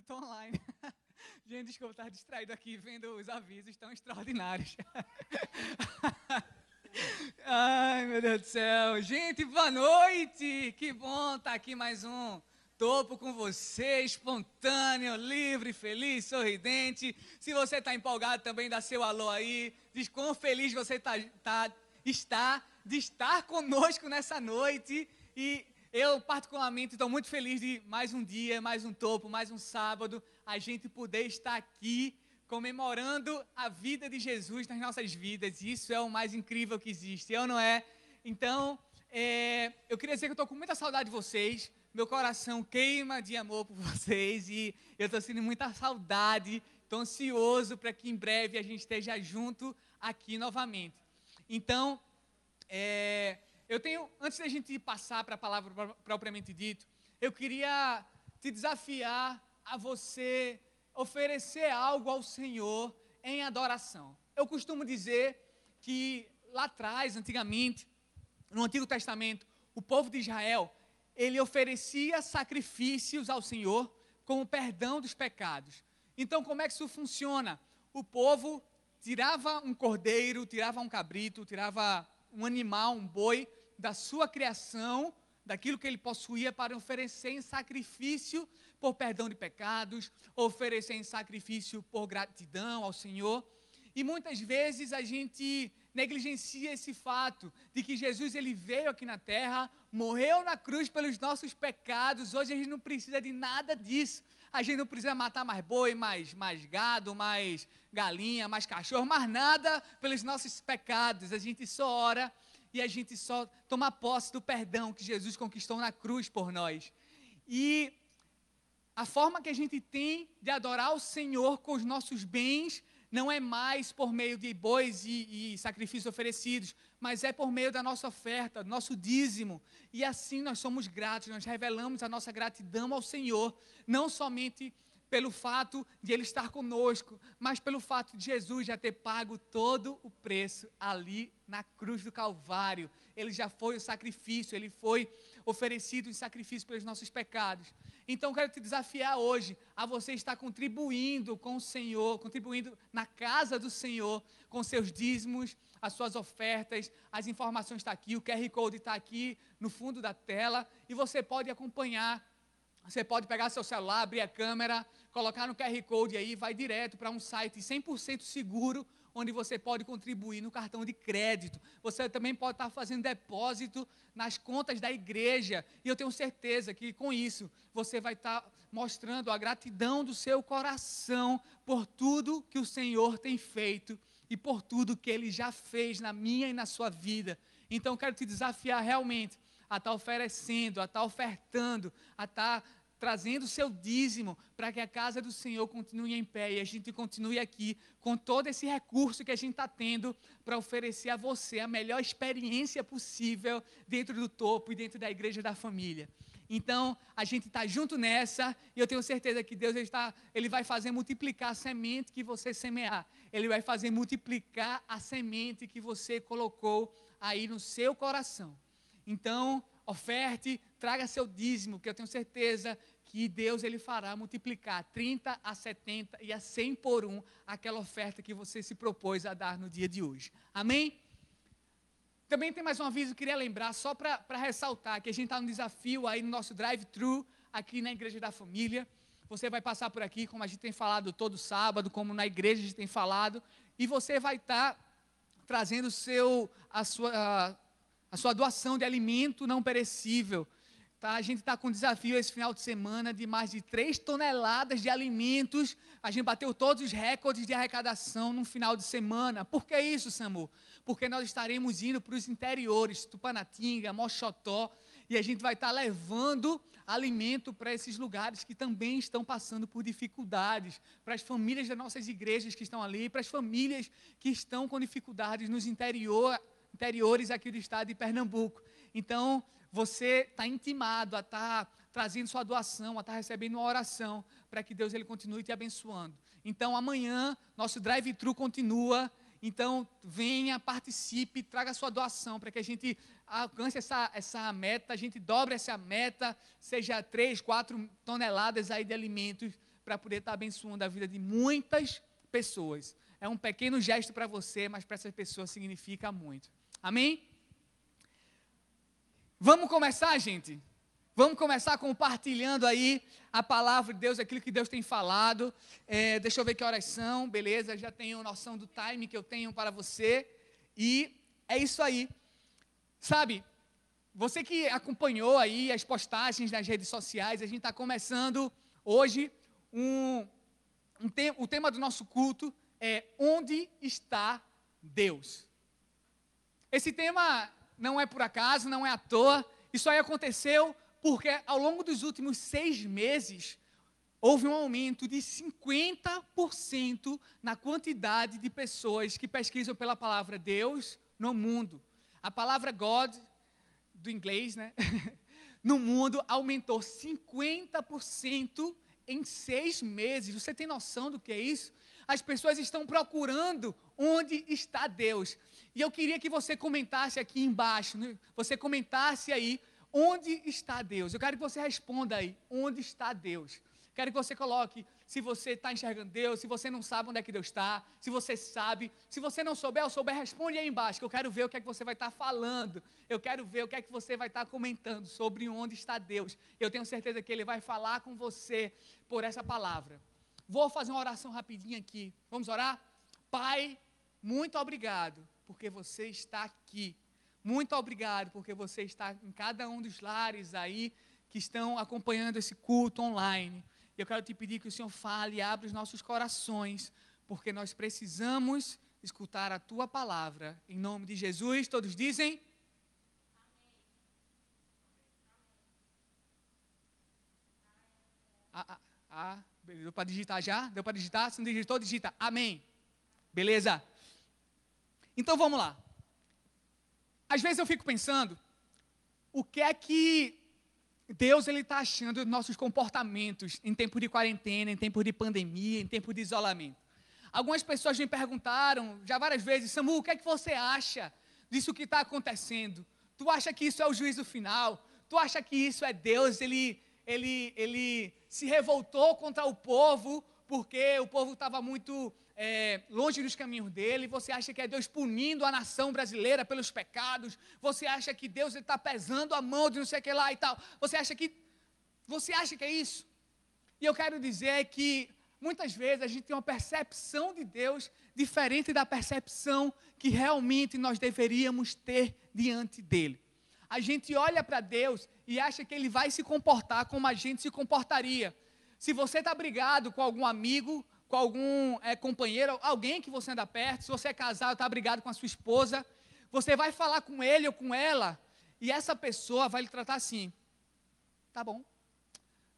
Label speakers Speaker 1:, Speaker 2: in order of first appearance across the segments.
Speaker 1: Eu estou online. Gente, desculpa, estar distraído aqui vendo os avisos tão extraordinários. Ai, meu Deus do céu. Gente, boa noite. Que bom estar aqui mais um topo com você, espontâneo, livre, feliz, sorridente. Se você está empolgado também, dá seu alô aí. Diz quão feliz você tá, tá, está de estar conosco nessa noite. E eu, particularmente, estou muito feliz de mais um dia, mais um topo, mais um sábado, a gente poder estar aqui comemorando a vida de Jesus nas nossas vidas. Isso é o mais incrível que existe, eu não é? Então, é, eu queria dizer que estou com muita saudade de vocês. Meu coração queima de amor por vocês e eu estou sentindo muita saudade. Estou ansioso para que em breve a gente esteja junto aqui novamente. Então, é, eu tenho, antes da gente passar para a palavra propriamente dito, eu queria te desafiar a você oferecer algo ao Senhor em adoração. Eu costumo dizer que lá atrás, antigamente, no Antigo Testamento, o povo de Israel, ele oferecia sacrifícios ao Senhor como perdão dos pecados. Então, como é que isso funciona? O povo tirava um cordeiro, tirava um cabrito, tirava um animal, um boi, da sua criação, daquilo que ele possuía, para oferecer em sacrifício por perdão de pecados, oferecer em sacrifício por gratidão ao Senhor. E muitas vezes a gente negligencia esse fato de que Jesus ele veio aqui na terra, morreu na cruz pelos nossos pecados. Hoje a gente não precisa de nada disso. A gente não precisa matar mais boi, mais, mais gado, mais galinha, mais cachorro, mais nada pelos nossos pecados. A gente só ora e a gente só toma posse do perdão que Jesus conquistou na cruz por nós. E a forma que a gente tem de adorar o Senhor com os nossos bens não é mais por meio de bois e, e, sacrifícios oferecidos, mas é por meio da nossa oferta, do nosso dízimo. E assim nós somos gratos, nós revelamos a nossa gratidão ao Senhor, não somente pelo fato de Ele estar conosco, mas pelo fato de Jesus já ter pago todo o preço ali na cruz do Calvário. Ele já foi o sacrifício, ele foi oferecido em sacrifício pelos nossos pecados. Então, quero te desafiar hoje a você estar contribuindo com o Senhor, contribuindo na casa do Senhor, com seus dízimos, as suas ofertas, as informações estão aqui, o QR Code está aqui no fundo da tela e você pode acompanhar você pode pegar seu celular, abrir a câmera, colocar no QR Code aí, vai direto para um site 100% seguro, onde você pode contribuir no cartão de crédito. Você também pode estar fazendo depósito nas contas da igreja. E eu tenho certeza que com isso você vai estar mostrando a gratidão do seu coração por tudo que o Senhor tem feito e por tudo que ele já fez na minha e na sua vida. Então quero te desafiar realmente a estar oferecendo, a estar ofertando, a estar trazendo o seu dízimo para que a casa do Senhor continue em pé e a gente continue aqui com todo esse recurso que a gente está tendo para oferecer a você a melhor experiência possível dentro do topo e dentro da igreja da família. Então, a gente está junto nessa e eu tenho certeza que Deus ele, está, ele vai fazer multiplicar a semente que você semear. Ele vai fazer multiplicar a semente que você colocou aí no seu coração. Então, oferte, traga seu dízimo, que eu tenho certeza que Deus ele fará multiplicar 30 a 70 e a 100 por um aquela oferta que você se propôs a dar no dia de hoje. Amém? Também tem mais um aviso, queria lembrar, só para ressaltar, que a gente está no desafio aí no nosso drive-thru, aqui na Igreja da Família. Você vai passar por aqui, como a gente tem falado todo sábado, como na igreja a gente tem falado, e você vai estar tá trazendo seu, a sua a sua doação de alimento não perecível. Tá? A gente está com um desafio esse final de semana de mais de 3 toneladas de alimentos. A gente bateu todos os recordes de arrecadação no final de semana. Por que isso, Samu? Porque nós estaremos indo para os interiores, Tupanatinga, Mochotó, e a gente vai estar tá levando alimento para esses lugares que também estão passando por dificuldades, para as famílias das nossas igrejas que estão ali, para as famílias que estão com dificuldades nos interior, interiores aqui do estado de Pernambuco. Então, você está intimado a estar tá trazendo sua doação, a estar tá recebendo uma oração, para que Deus ele continue te abençoando. Então, amanhã, nosso drive-thru continua. Então, venha, participe, traga sua doação para que a gente alcance essa, essa meta, a gente dobre essa meta, seja 3, 4 toneladas aí de alimentos para poder estar abençoando a vida de muitas pessoas. É um pequeno gesto para você, mas para essa pessoa significa muito. Amém? Vamos começar, gente? Vamos começar compartilhando aí a palavra de Deus, aquilo que Deus tem falado. É, deixa eu ver que horas são, beleza? Já tenho noção do time que eu tenho para você. E é isso aí. Sabe, você que acompanhou aí as postagens nas redes sociais, a gente está começando hoje um, um te o tema do nosso culto é Onde está Deus? Esse tema não é por acaso, não é à toa. Isso aí aconteceu porque ao longo dos últimos seis meses houve um aumento de 50% na quantidade de pessoas que pesquisam pela palavra Deus no mundo. A palavra God, do inglês, né? no mundo aumentou 50% em seis meses. Você tem noção do que é isso? As pessoas estão procurando onde está Deus. E eu queria que você comentasse aqui embaixo, né? você comentasse aí Onde está Deus? Eu quero que você responda aí. Onde está Deus? Quero que você coloque se você está enxergando Deus, se você não sabe onde é que Deus está, se você sabe. Se você não souber ou souber, responde aí embaixo, que eu quero ver o que é que você vai estar tá falando. Eu quero ver o que é que você vai estar tá comentando sobre onde está Deus. Eu tenho certeza que Ele vai falar com você por essa palavra. Vou fazer uma oração rapidinho aqui. Vamos orar? Pai, muito obrigado, porque você está aqui. Muito obrigado, porque você está em cada um dos lares aí que estão acompanhando esse culto online. Eu quero te pedir que o Senhor fale e abra os nossos corações, porque nós precisamos escutar a tua palavra. Em nome de Jesus, todos dizem. Ah, ah, ah, deu para digitar já? Deu para digitar? Se não digitou, digita. Amém. Beleza? Então vamos lá. Às vezes eu fico pensando, o que é que Deus ele está achando dos nossos comportamentos em tempo de quarentena, em tempo de pandemia, em tempo de isolamento? Algumas pessoas me perguntaram já várias vezes, Samu, o que é que você acha disso que está acontecendo? Tu acha que isso é o juízo final? Tu acha que isso é Deus? Ele, ele, ele se revoltou contra o povo porque o povo estava muito é, longe dos caminhos dele, você acha que é Deus punindo a nação brasileira pelos pecados, você acha que Deus está pesando a mão de não sei o que lá e tal, você acha que, você acha que é isso? E eu quero dizer que muitas vezes a gente tem uma percepção de Deus diferente da percepção que realmente nós deveríamos ter diante dele. A gente olha para Deus e acha que ele vai se comportar como a gente se comportaria. Se você está brigado com algum amigo, com algum é, companheiro, alguém que você anda perto, se você é casado, está brigado com a sua esposa, você vai falar com ele ou com ela, e essa pessoa vai lhe tratar assim. Tá bom.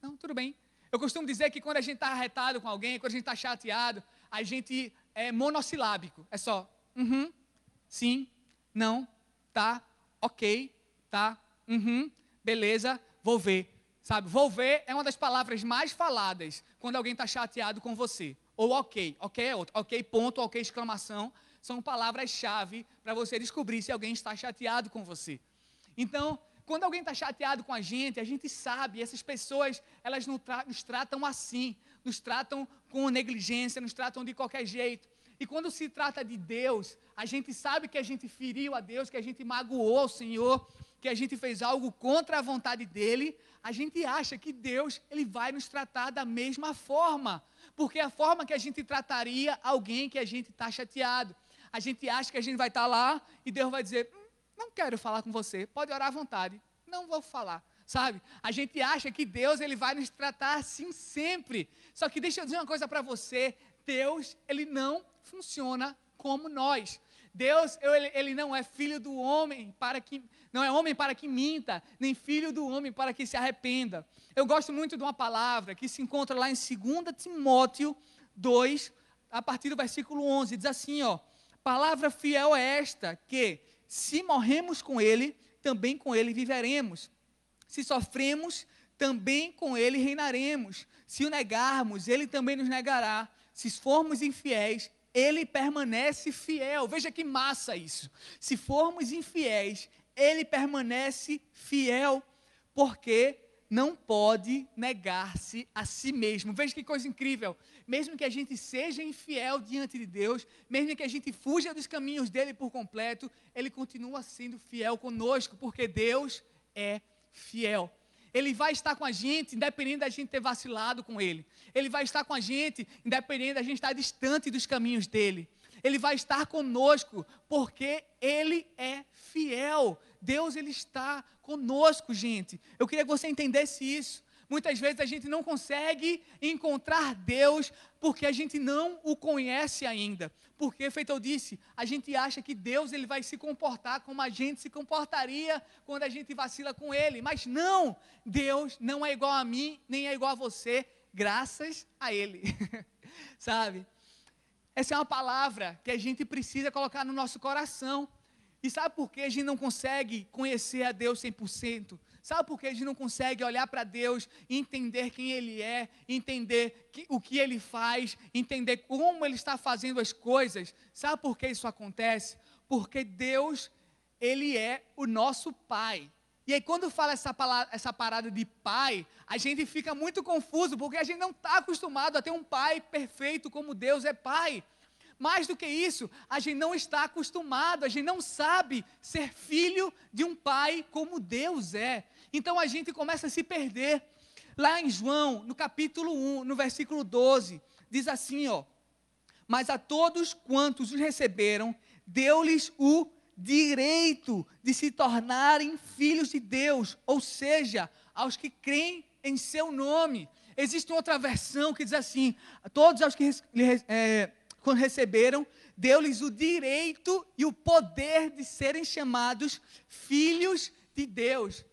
Speaker 1: Não, tudo bem. Eu costumo dizer que quando a gente está arretado com alguém, quando a gente está chateado, a gente é monossilábico. É só, uhum, sim, não, tá, ok, tá, uhum, beleza, vou ver. Sabe, vou ver é uma das palavras mais faladas quando alguém está chateado com você. Ou ok, ok é outro. Ok, ponto, ok, exclamação. São palavras-chave para você descobrir se alguém está chateado com você. Então, quando alguém está chateado com a gente, a gente sabe, essas pessoas, elas nos tratam assim, nos tratam com negligência, nos tratam de qualquer jeito. E quando se trata de Deus, a gente sabe que a gente feriu a Deus, que a gente magoou o Senhor, que a gente fez algo contra a vontade dele, a gente acha que Deus ele vai nos tratar da mesma forma, porque é a forma que a gente trataria alguém que a gente está chateado. A gente acha que a gente vai estar tá lá e Deus vai dizer: hum, não quero falar com você, pode orar à vontade, não vou falar. Sabe? A gente acha que Deus ele vai nos tratar assim sempre. Só que deixa eu dizer uma coisa para você: Deus ele não funciona como nós. Deus, ele, ele não é filho do homem para que não é homem para que minta, nem filho do homem para que se arrependa. Eu gosto muito de uma palavra que se encontra lá em 2 Timóteo 2, a partir do versículo 11, diz assim, ó: Palavra fiel é esta, que se morremos com ele, também com ele viveremos. Se sofremos, também com ele reinaremos. Se o negarmos, ele também nos negará. Se formos infiéis, ele permanece fiel. Veja que massa isso. Se formos infiéis, ele permanece fiel, porque não pode negar-se a si mesmo. Veja que coisa incrível. Mesmo que a gente seja infiel diante de Deus, mesmo que a gente fuja dos caminhos dele por completo, ele continua sendo fiel conosco, porque Deus é fiel. Ele vai estar com a gente, independente da gente ter vacilado com Ele. Ele vai estar com a gente, independente da gente estar distante dos caminhos dele. Ele vai estar conosco, porque Ele é fiel. Deus, Ele está conosco, gente. Eu queria que você entendesse isso. Muitas vezes a gente não consegue encontrar Deus porque a gente não o conhece ainda. Porque, feito eu disse, a gente acha que Deus ele vai se comportar como a gente se comportaria quando a gente vacila com Ele. Mas não, Deus não é igual a mim, nem é igual a você, graças a Ele. Sabe? Essa é uma palavra que a gente precisa colocar no nosso coração. E sabe por que a gente não consegue conhecer a Deus 100%? Sabe por que a gente não consegue olhar para Deus entender quem Ele é, entender que, o que Ele faz, entender como Ele está fazendo as coisas? Sabe por que isso acontece? Porque Deus, Ele é o nosso Pai. E aí, quando fala essa, palavra, essa parada de pai, a gente fica muito confuso, porque a gente não está acostumado a ter um pai perfeito como Deus é pai. Mais do que isso, a gente não está acostumado, a gente não sabe ser filho de um pai como Deus é. Então a gente começa a se perder. Lá em João, no capítulo 1, no versículo 12, diz assim, ó: "Mas a todos quantos os receberam, deu-lhes o direito de se tornarem filhos de Deus, ou seja, aos que creem em seu nome." Existe outra versão que diz assim: todos os que é, quando receberam, deu-lhes o direito e o poder de serem chamados filhos de Deus.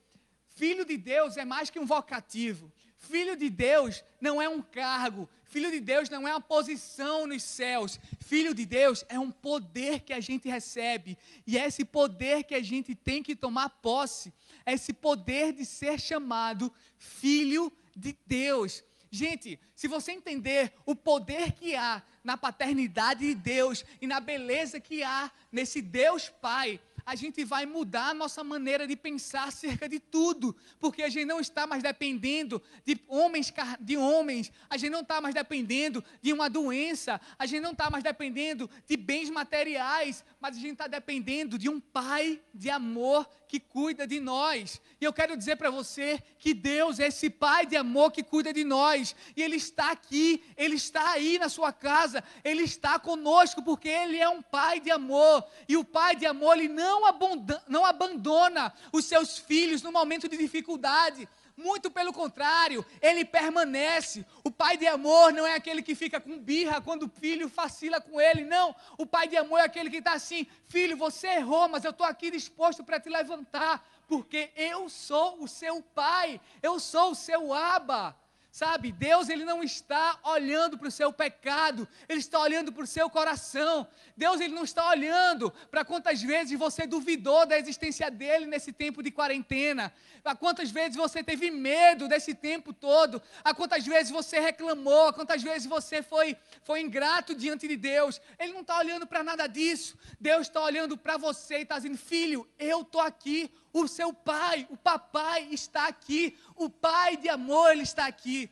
Speaker 1: Filho de Deus é mais que um vocativo. Filho de Deus não é um cargo. Filho de Deus não é uma posição nos céus. Filho de Deus é um poder que a gente recebe. E é esse poder que a gente tem que tomar posse. É esse poder de ser chamado filho de Deus. Gente, se você entender o poder que há na paternidade de Deus e na beleza que há nesse Deus Pai, a gente vai mudar a nossa maneira de pensar acerca de tudo, porque a gente não está mais dependendo de homens, de homens, a gente não está mais dependendo de uma doença, a gente não está mais dependendo de bens materiais, mas a gente está dependendo de um Pai de amor que cuida de nós. E eu quero dizer para você que Deus é esse Pai de amor que cuida de nós, e Ele está aqui, Ele está aí na sua casa, Ele está conosco, porque Ele é um Pai de amor, e o Pai de amor, Ele não abandona, não abandona os seus filhos no momento de dificuldade. Muito pelo contrário, ele permanece. O pai de amor não é aquele que fica com birra quando o filho vacila com ele. Não. O pai de amor é aquele que está assim: Filho, você errou, mas eu estou aqui disposto para te levantar, porque eu sou o seu pai, eu sou o seu aba. Sabe, Deus ele não está olhando para o seu pecado, ele está olhando para o seu coração. Deus ele não está olhando para quantas vezes você duvidou da existência dele nesse tempo de quarentena, a quantas vezes você teve medo desse tempo todo, a quantas vezes você reclamou, a quantas vezes você foi, foi ingrato diante de Deus. Ele não está olhando para nada disso. Deus está olhando para você e está dizendo: Filho, eu estou aqui, o seu pai, o papai está aqui, o pai de amor, ele está aqui.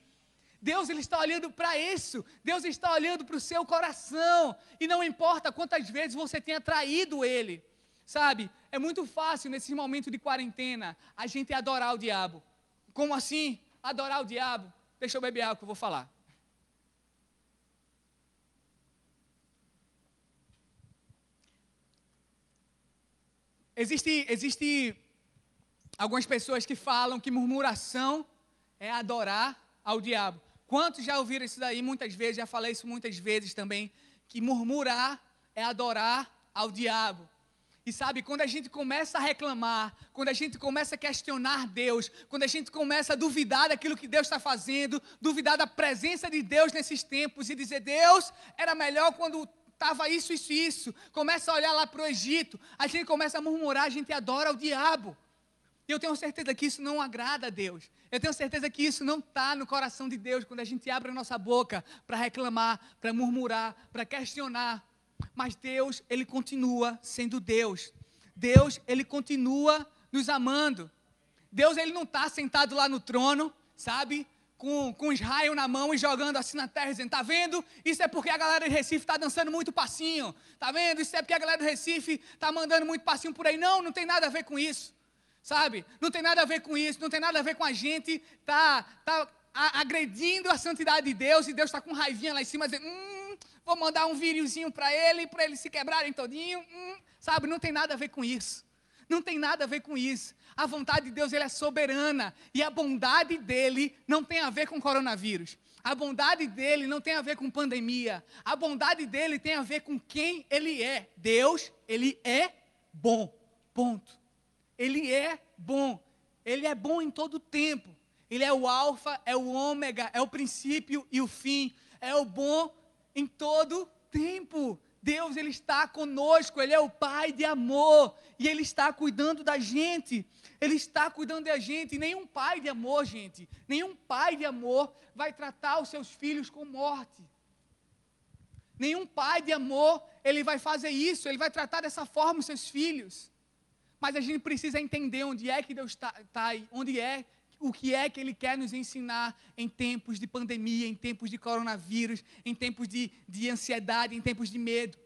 Speaker 1: Deus ele está olhando para isso, Deus está olhando para o seu coração, e não importa quantas vezes você tenha traído ele, sabe? É muito fácil nesse momento de quarentena a gente adorar o diabo. Como assim? Adorar o diabo? Deixa eu beber água que eu vou falar. Existe, existe algumas pessoas que falam que murmuração é adorar ao diabo. Quantos já ouviram isso daí muitas vezes? Já falei isso muitas vezes também. Que murmurar é adorar ao diabo. E sabe, quando a gente começa a reclamar, quando a gente começa a questionar Deus, quando a gente começa a duvidar daquilo que Deus está fazendo, duvidar da presença de Deus nesses tempos e dizer, Deus, era melhor quando estava isso, isso, isso. Começa a olhar lá para o Egito, a gente começa a murmurar, a gente adora o diabo. E eu tenho certeza que isso não agrada a Deus. Eu tenho certeza que isso não está no coração de Deus quando a gente abre a nossa boca para reclamar, para murmurar, para questionar. Mas Deus, Ele continua sendo Deus. Deus, Ele continua nos amando. Deus ele não está sentado lá no trono, sabe? Com, com Israel na mão e jogando assim na terra, dizendo: Tá vendo? Isso é porque a galera de Recife está dançando muito passinho. Tá vendo? Isso é porque a galera do Recife está mandando muito passinho por aí. Não, não tem nada a ver com isso. Sabe? Não tem nada a ver com isso, não tem nada a ver com a gente tá, tá agredindo a santidade de Deus e Deus está com raivinha lá em cima, dizendo: hum, vou mandar um víreozinho para ele, para eles se quebrarem todinho. Hum, sabe? Não tem nada a ver com isso. Não tem nada a ver com isso. A vontade de Deus ele é soberana e a bondade dele não tem a ver com coronavírus. A bondade dele não tem a ver com pandemia. A bondade dele tem a ver com quem ele é. Deus, ele é bom. Ponto. Ele é bom. Ele é bom em todo tempo. Ele é o alfa, é o ômega, é o princípio e o fim. É o bom em todo tempo. Deus ele está conosco, ele é o pai de amor e ele está cuidando da gente. Ele está cuidando da gente. Nenhum pai de amor, gente, nenhum pai de amor vai tratar os seus filhos com morte. Nenhum pai de amor, ele vai fazer isso, ele vai tratar dessa forma os seus filhos. Mas a gente precisa entender onde é que Deus está, tá, onde é o que é que Ele quer nos ensinar em tempos de pandemia, em tempos de coronavírus, em tempos de, de ansiedade, em tempos de medo.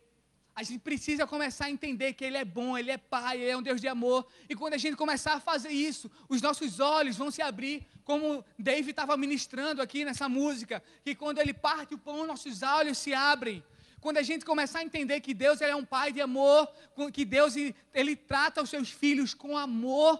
Speaker 1: A gente precisa começar a entender que Ele é bom, Ele é Pai, Ele é um Deus de amor. E quando a gente começar a fazer isso, os nossos olhos vão se abrir, como David estava ministrando aqui nessa música, que quando Ele parte o pão, nossos olhos se abrem. Quando a gente começar a entender que Deus é um Pai de amor, que Deus ele trata os seus filhos com amor,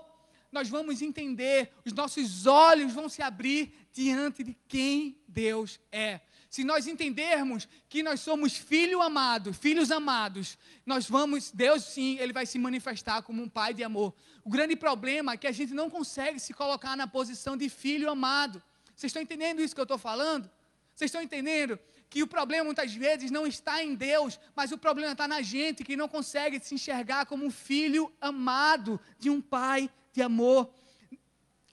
Speaker 1: nós vamos entender, os nossos olhos vão se abrir diante de quem Deus é. Se nós entendermos que nós somos filho amado, filhos amados, nós vamos, Deus sim, ele vai se manifestar como um pai de amor. O grande problema é que a gente não consegue se colocar na posição de filho amado. Vocês estão entendendo isso que eu estou falando? Vocês estão entendendo que o problema muitas vezes não está em Deus, mas o problema está na gente que não consegue se enxergar como um filho amado de um pai de amor.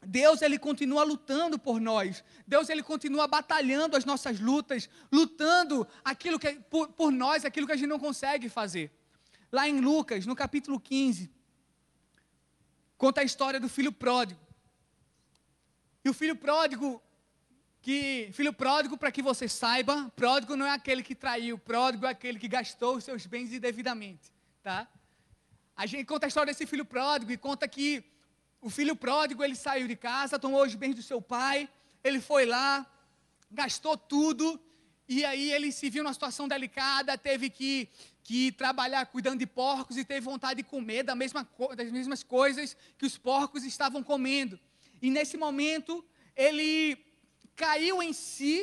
Speaker 1: Deus ele continua lutando por nós. Deus ele continua batalhando as nossas lutas, lutando aquilo que por, por nós, aquilo que a gente não consegue fazer. Lá em Lucas, no capítulo 15, conta a história do filho pródigo. E o filho pródigo que filho pródigo, para que você saiba, pródigo não é aquele que traiu, pródigo é aquele que gastou os seus bens indevidamente, tá? A gente conta a história desse filho pródigo e conta que o filho pródigo, ele saiu de casa, tomou os bens do seu pai, ele foi lá, gastou tudo, e aí ele se viu numa situação delicada, teve que, que trabalhar cuidando de porcos e teve vontade de comer da mesma, das mesmas coisas que os porcos estavam comendo. E nesse momento, ele caiu em si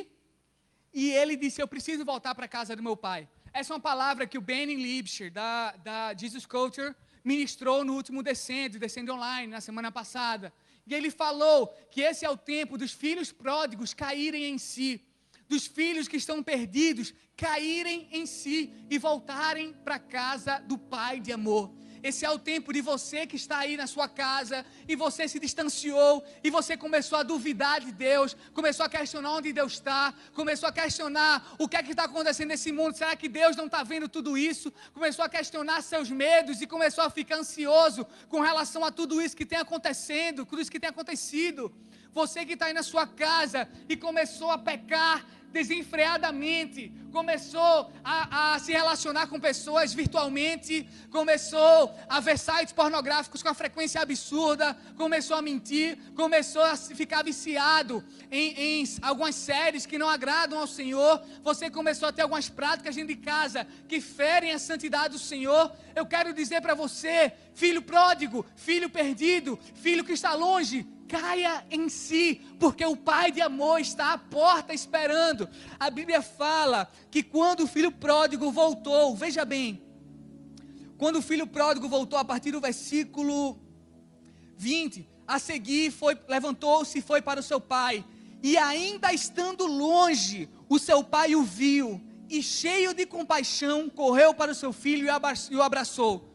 Speaker 1: e ele disse: Eu preciso voltar para a casa do meu pai. Essa é uma palavra que o Benny Liebscher, da, da Jesus Culture, ministrou no último Descendo, Descendo Online, na semana passada. E ele falou que esse é o tempo dos filhos pródigos caírem em si, dos filhos que estão perdidos caírem em si e voltarem para a casa do Pai de amor. Esse é o tempo de você que está aí na sua casa e você se distanciou e você começou a duvidar de Deus, começou a questionar onde Deus está, começou a questionar o que é que está acontecendo nesse mundo. Será que Deus não está vendo tudo isso? Começou a questionar seus medos e começou a ficar ansioso com relação a tudo isso que tem acontecendo, tudo isso que tem acontecido. Você que está aí na sua casa e começou a pecar desenfreadamente, começou a, a, se relacionar com pessoas virtualmente, começou a ver sites pornográficos com a frequência absurda, começou a mentir, começou a ficar viciado em, em algumas séries que não agradam ao Senhor, você começou a ter algumas práticas dentro de casa que ferem a santidade do Senhor. Eu quero dizer para você, filho pródigo, filho perdido, filho que está longe, caia em si, porque o Pai de amor está à porta esperando. A Bíblia fala que quando o filho pródigo voltou, veja bem, quando o filho pródigo voltou, a partir do versículo 20, a seguir foi, levantou-se e foi para o seu pai, e ainda estando longe, o seu pai o viu, e cheio de compaixão, correu para o seu filho e o abraçou.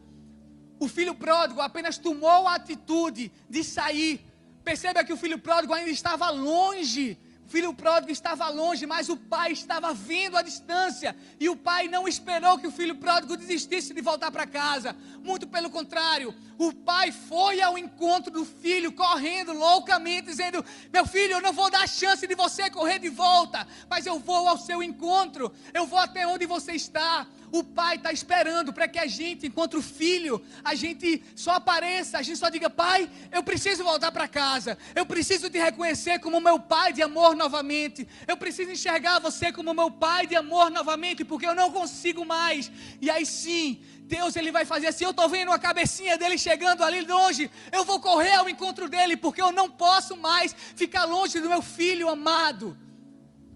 Speaker 1: O filho pródigo apenas tomou a atitude de sair Perceba que o filho pródigo ainda estava longe, filho pródigo estava longe, mas o pai estava vindo à distância. E o pai não esperou que o filho pródigo desistisse de voltar para casa. Muito pelo contrário, o pai foi ao encontro do filho, correndo loucamente, dizendo: Meu filho, eu não vou dar chance de você correr de volta, mas eu vou ao seu encontro, eu vou até onde você está. O pai está esperando para que a gente, enquanto filho, a gente só apareça, a gente só diga: Pai, eu preciso voltar para casa, eu preciso te reconhecer como meu pai de amor novamente, eu preciso enxergar você como meu pai de amor novamente, porque eu não consigo mais. E aí sim, Deus ele vai fazer assim. Eu estou vendo a cabecinha dele chegando ali longe. Eu vou correr ao encontro dele, porque eu não posso mais ficar longe do meu filho amado.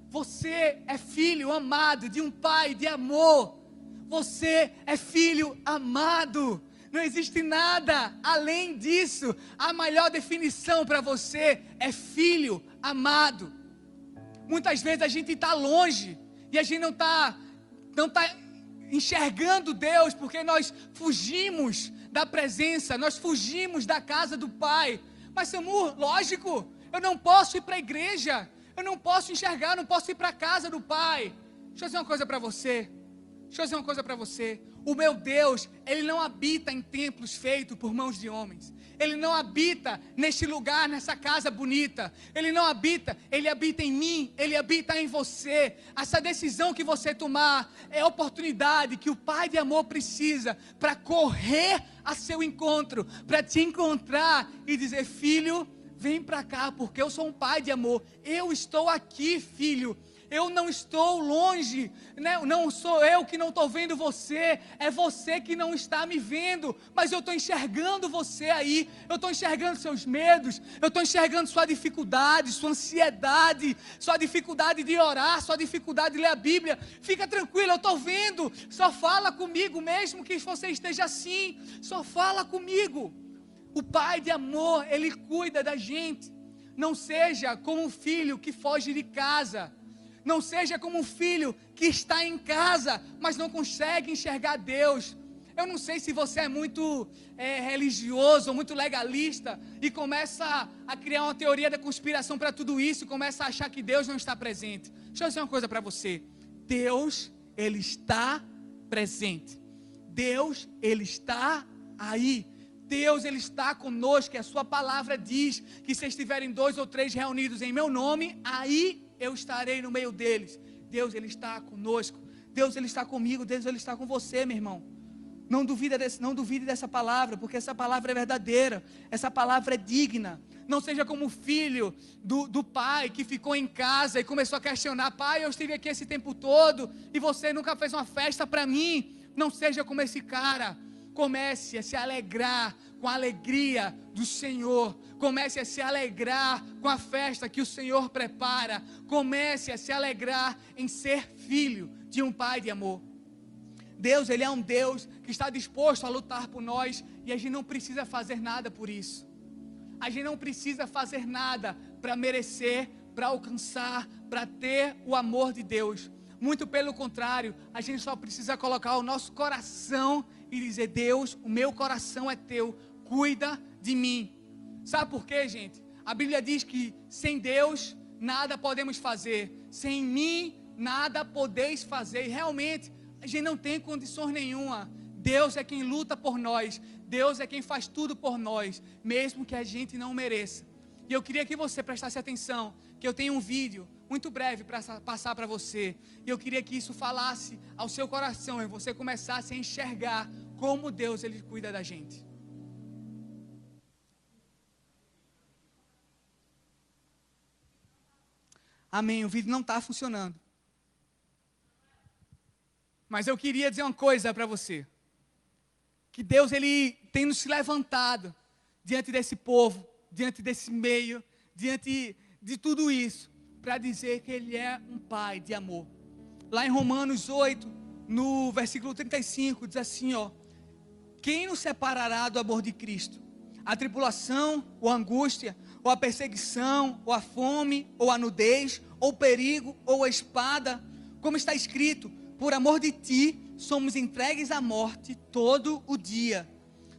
Speaker 1: Você é filho amado de um pai de amor. Você é filho amado. Não existe nada além disso. A melhor definição para você é filho amado. Muitas vezes a gente está longe e a gente não está não tá enxergando Deus porque nós fugimos da presença, nós fugimos da casa do Pai. Mas, Samur, lógico, eu não posso ir para a igreja, eu não posso enxergar, não posso ir para a casa do Pai. Deixa eu dizer uma coisa para você. Deixa eu dizer uma coisa para você. O meu Deus, Ele não habita em templos feitos por mãos de homens. Ele não habita neste lugar, nessa casa bonita. Ele não habita, Ele habita em mim, Ele habita em você. Essa decisão que você tomar é a oportunidade que o Pai de amor precisa para correr a seu encontro, para te encontrar e dizer: Filho, vem para cá, porque eu sou um Pai de amor. Eu estou aqui, filho eu não estou longe, né? não sou eu que não estou vendo você, é você que não está me vendo, mas eu estou enxergando você aí, eu estou enxergando seus medos, eu estou enxergando sua dificuldade, sua ansiedade, sua dificuldade de orar, sua dificuldade de ler a Bíblia. Fica tranquilo, eu estou vendo, só fala comigo, mesmo que você esteja assim, só fala comigo. O Pai de amor, Ele cuida da gente. Não seja como um filho que foge de casa não seja como um filho que está em casa, mas não consegue enxergar Deus. Eu não sei se você é muito é, religioso muito legalista e começa a criar uma teoria da conspiração para tudo isso, começa a achar que Deus não está presente. Deixa eu dizer uma coisa para você. Deus, Ele está presente. Deus, Ele está aí. Deus, Ele está conosco. E a Sua palavra diz que se estiverem dois ou três reunidos em meu nome, aí eu estarei no meio deles. Deus, Ele está conosco. Deus, Ele está comigo. Deus, Ele está com você, meu irmão. Não duvide, desse, não duvide dessa palavra, porque essa palavra é verdadeira. Essa palavra é digna. Não seja como o filho do, do pai que ficou em casa e começou a questionar: Pai, eu estive aqui esse tempo todo e você nunca fez uma festa para mim. Não seja como esse cara. Comece a se alegrar com a alegria do Senhor. Comece a se alegrar com a festa que o Senhor prepara. Comece a se alegrar em ser filho de um pai de amor. Deus, Ele é um Deus que está disposto a lutar por nós e a gente não precisa fazer nada por isso. A gente não precisa fazer nada para merecer, para alcançar, para ter o amor de Deus. Muito pelo contrário, a gente só precisa colocar o nosso coração e dizer: Deus, o meu coração é teu, cuida de mim. Sabe por quê, gente? A Bíblia diz que sem Deus nada podemos fazer, sem mim nada podeis fazer. E realmente a gente não tem condições nenhuma. Deus é quem luta por nós, Deus é quem faz tudo por nós, mesmo que a gente não mereça. E eu queria que você prestasse atenção, que eu tenho um vídeo muito breve para passar para você. E eu queria que isso falasse ao seu coração e você começasse a enxergar como Deus ele cuida da gente. Amém. O vídeo não está funcionando. Mas eu queria dizer uma coisa para você. Que Deus ele tem nos levantado diante desse povo, diante desse meio, diante de tudo isso, para dizer que Ele é um Pai de amor. Lá em Romanos 8, no versículo 35, diz assim: ó, quem nos separará do amor de Cristo? A tribulação, ou a angústia, ou a perseguição, ou a fome, ou a nudez, ou o perigo, ou a espada, como está escrito: por amor de ti somos entregues à morte todo o dia.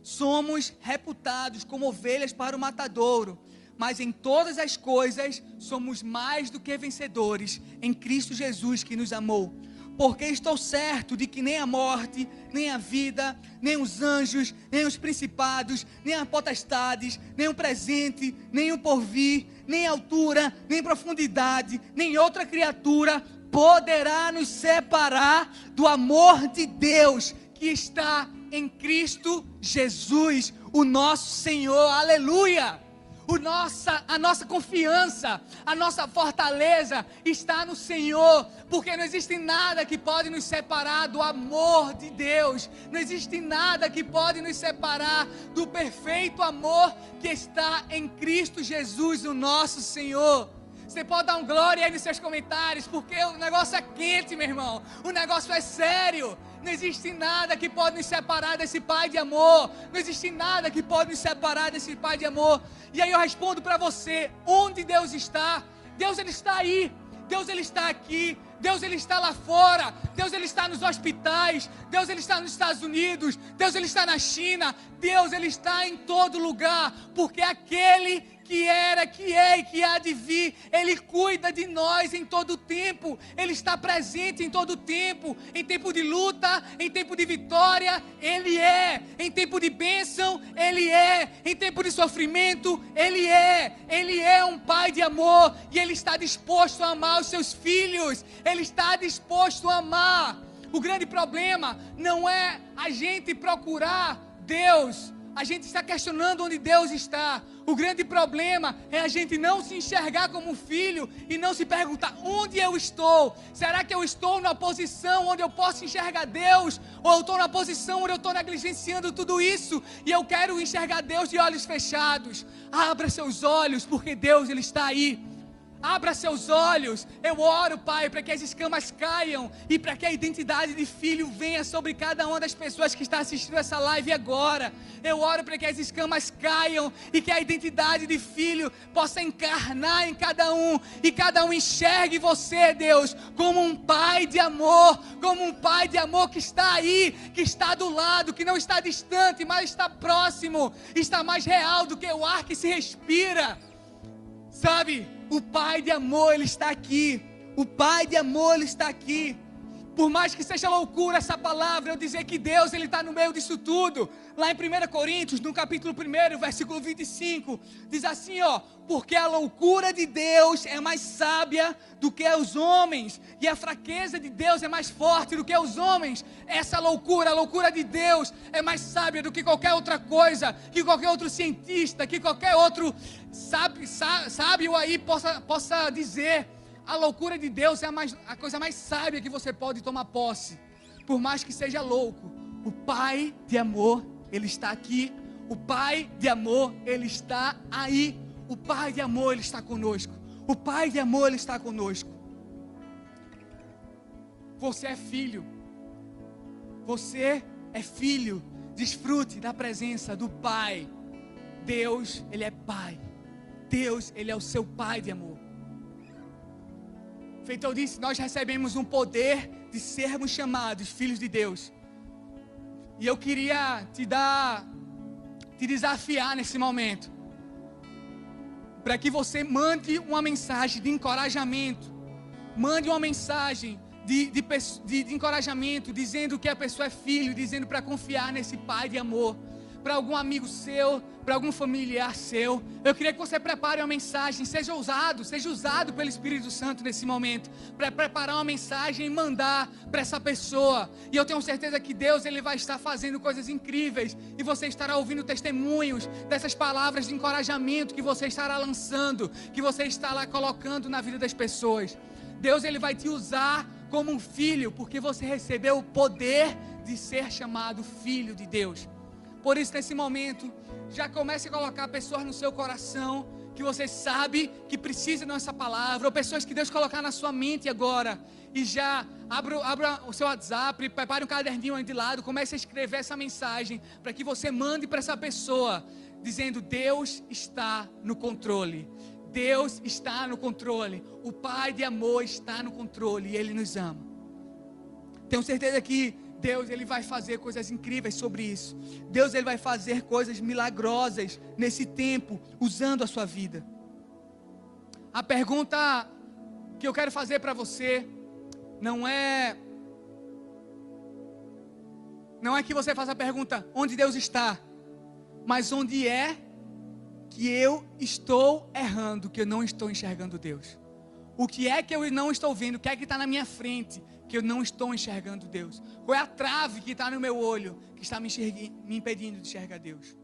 Speaker 1: Somos reputados como ovelhas para o matadouro. Mas em todas as coisas somos mais do que vencedores em Cristo Jesus que nos amou. Porque estou certo de que nem a morte, nem a vida, nem os anjos, nem os principados, nem as potestades, nem o presente, nem o porvir, nem altura, nem profundidade, nem outra criatura poderá nos separar do amor de Deus que está em Cristo Jesus, o nosso Senhor. Aleluia! O nossa, a nossa confiança, a nossa fortaleza está no Senhor, porque não existe nada que pode nos separar do amor de Deus, não existe nada que pode nos separar do perfeito amor que está em Cristo Jesus, o nosso Senhor. Você pode dar um glória aí nos seus comentários, porque o negócio é quente, meu irmão. O negócio é sério. Não existe nada que pode nos separar desse Pai de amor. Não existe nada que pode nos separar desse Pai de amor. E aí eu respondo para você: onde Deus está? Deus ele está aí. Deus ele está aqui. Deus ele está lá fora. Deus ele está nos hospitais. Deus ele está nos Estados Unidos. Deus ele está na China. Deus ele está em todo lugar, porque aquele que era, que é e que há de vir. Ele cuida de nós em todo tempo. Ele está presente em todo tempo. Em tempo de luta, em tempo de vitória, Ele é. Em tempo de bênção, Ele é. Em tempo de sofrimento, Ele é. Ele é um Pai de amor e Ele está disposto a amar os seus filhos. Ele está disposto a amar. O grande problema não é a gente procurar Deus a gente está questionando onde Deus está. O grande problema é a gente não se enxergar como filho e não se perguntar onde eu estou. Será que eu estou na posição onde eu posso enxergar Deus? Ou eu estou na posição onde eu estou negligenciando tudo isso e eu quero enxergar Deus de olhos fechados? Abra seus olhos, porque Deus ele está aí. Abra seus olhos. Eu oro, Pai, para que as escamas caiam e para que a identidade de filho venha sobre cada uma das pessoas que está assistindo essa live agora. Eu oro para que as escamas caiam e que a identidade de filho possa encarnar em cada um e cada um enxergue você, Deus, como um pai de amor, como um pai de amor que está aí, que está do lado, que não está distante, mas está próximo, está mais real do que o ar que se respira. Sabe? O Pai de amor, Ele está aqui. O Pai de amor, Ele está aqui. Por mais que seja loucura essa palavra, eu dizer que Deus ele está no meio disso tudo. Lá em 1 Coríntios, no capítulo 1, versículo 25, diz assim: ó, porque a loucura de Deus é mais sábia do que os homens, e a fraqueza de Deus é mais forte do que os homens. Essa loucura, a loucura de Deus, é mais sábia do que qualquer outra coisa, que qualquer outro cientista, que qualquer outro sábio, sábio aí possa, possa dizer. A loucura de Deus é a, mais, a coisa mais sábia que você pode tomar posse. Por mais que seja louco, o Pai de amor, Ele está aqui. O Pai de amor, Ele está aí. O Pai de amor, Ele está conosco. O Pai de amor, Ele está conosco. Você é filho. Você é filho. Desfrute da presença do Pai. Deus, Ele é Pai. Deus, Ele é o seu Pai de amor. Feito eu disse, nós recebemos um poder de sermos chamados filhos de Deus. E eu queria te dar, te desafiar nesse momento, para que você mande uma mensagem de encorajamento, mande uma mensagem de, de, de, de encorajamento, dizendo que a pessoa é filho, dizendo para confiar nesse Pai de amor para algum amigo seu, para algum familiar seu. Eu queria que você prepare uma mensagem, seja ousado, seja usado pelo Espírito Santo nesse momento, para preparar uma mensagem e mandar para essa pessoa. E eu tenho certeza que Deus ele vai estar fazendo coisas incríveis e você estará ouvindo testemunhos dessas palavras de encorajamento que você estará lançando, que você estará colocando na vida das pessoas. Deus ele vai te usar como um filho, porque você recebeu o poder de ser chamado filho de Deus. Por isso, nesse momento, já comece a colocar pessoas no seu coração que você sabe que precisa dessa palavra, ou pessoas que Deus colocar na sua mente agora. E já abra, abra o seu WhatsApp, prepare um caderninho aí de lado, comece a escrever essa mensagem para que você mande para essa pessoa, dizendo: Deus está no controle. Deus está no controle. O Pai de amor está no controle e Ele nos ama. Tenho certeza que Deus ele vai fazer coisas incríveis sobre isso. Deus ele vai fazer coisas milagrosas nesse tempo, usando a sua vida. A pergunta que eu quero fazer para você não é não é que você faça a pergunta onde Deus está, mas onde é que eu estou errando, que eu não estou enxergando Deus. O que é que eu não estou vendo? O que é que está na minha frente que eu não estou enxergando Deus? Qual é a trave que está no meu olho que está me, me impedindo de enxergar Deus?